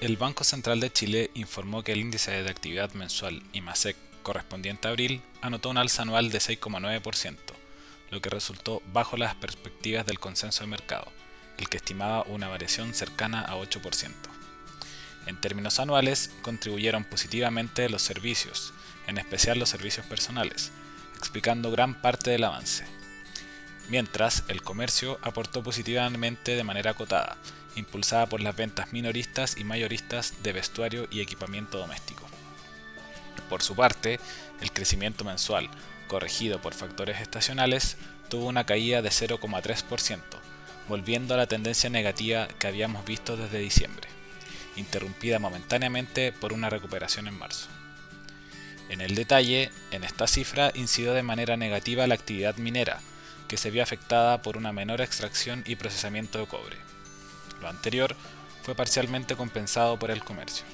el Banco Central de Chile informó que el índice de actividad mensual IMASEC correspondiente a abril anotó un alza anual de 6,9%, lo que resultó bajo las perspectivas del consenso de mercado, el que estimaba una variación cercana a 8%. En términos anuales, contribuyeron positivamente los servicios, en especial los servicios personales, explicando gran parte del avance. Mientras, el comercio aportó positivamente de manera acotada, impulsada por las ventas minoristas y mayoristas de vestuario y equipamiento doméstico. Por su parte, el crecimiento mensual, corregido por factores estacionales, tuvo una caída de 0,3%, volviendo a la tendencia negativa que habíamos visto desde diciembre, interrumpida momentáneamente por una recuperación en marzo. En el detalle, en esta cifra incidió de manera negativa la actividad minera, que se vio afectada por una menor extracción y procesamiento de cobre. Lo anterior fue parcialmente compensado por el comercio.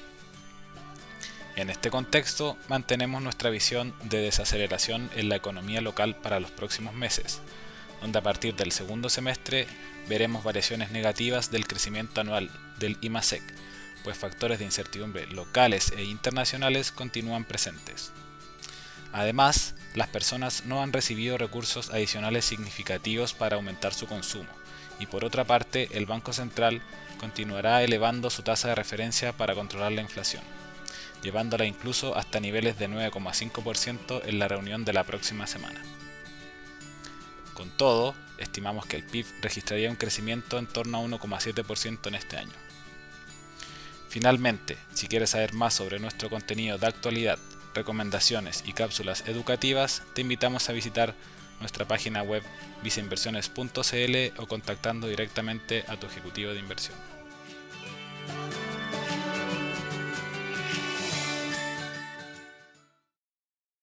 En este contexto, mantenemos nuestra visión de desaceleración en la economía local para los próximos meses, donde a partir del segundo semestre veremos variaciones negativas del crecimiento anual del IMASEC, pues factores de incertidumbre locales e internacionales continúan presentes. Además, las personas no han recibido recursos adicionales significativos para aumentar su consumo, y por otra parte, el Banco Central continuará elevando su tasa de referencia para controlar la inflación llevándola incluso hasta niveles de 9,5% en la reunión de la próxima semana. Con todo, estimamos que el PIB registraría un crecimiento en torno a 1,7% en este año. Finalmente, si quieres saber más sobre nuestro contenido de actualidad, recomendaciones y cápsulas educativas, te invitamos a visitar nuestra página web viceinversiones.cl o contactando directamente a tu ejecutivo de inversión.